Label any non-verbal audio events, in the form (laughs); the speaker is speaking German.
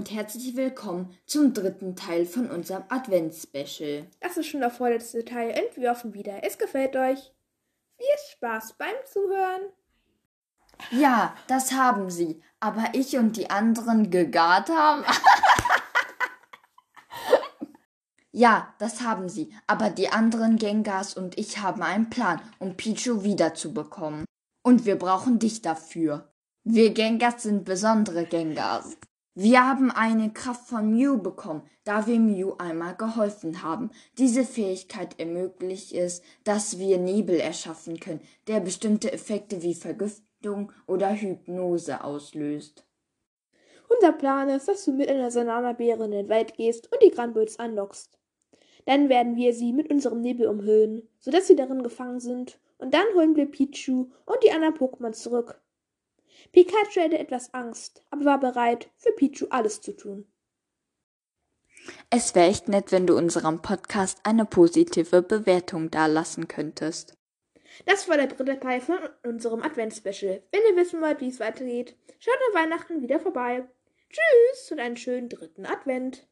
und herzlich willkommen zum dritten Teil von unserem Advents-Special. Das ist schon der vorletzte Teil und wir hoffen wieder, es gefällt euch. Viel Spaß beim Zuhören. Ja, das haben sie, aber ich und die anderen gegart haben. (laughs) ja, das haben sie, aber die anderen Gengars und ich haben einen Plan, um Pichu wiederzubekommen. Und wir brauchen dich dafür. Wir Gengars sind besondere Gengars. Wir haben eine Kraft von Mew bekommen, da wir Mew einmal geholfen haben. Diese Fähigkeit ermöglicht es, dass wir Nebel erschaffen können, der bestimmte Effekte wie Vergiftung oder Hypnose auslöst. Unser Plan ist, dass du mit einer Sanana-Beere in den Wald gehst und die Granbulls anlockst. Dann werden wir sie mit unserem Nebel umhüllen, sodass sie darin gefangen sind, und dann holen wir Pichu und die anderen Pokémon zurück. Pikachu hatte etwas Angst, aber war bereit, für Pichu alles zu tun. Es wäre echt nett, wenn du unserem Podcast eine positive Bewertung dalassen könntest. Das war der dritte Teil von unserem Advents-Special. Wenn ihr wissen wollt, wie es weitergeht, schaut an Weihnachten wieder vorbei. Tschüss und einen schönen dritten Advent.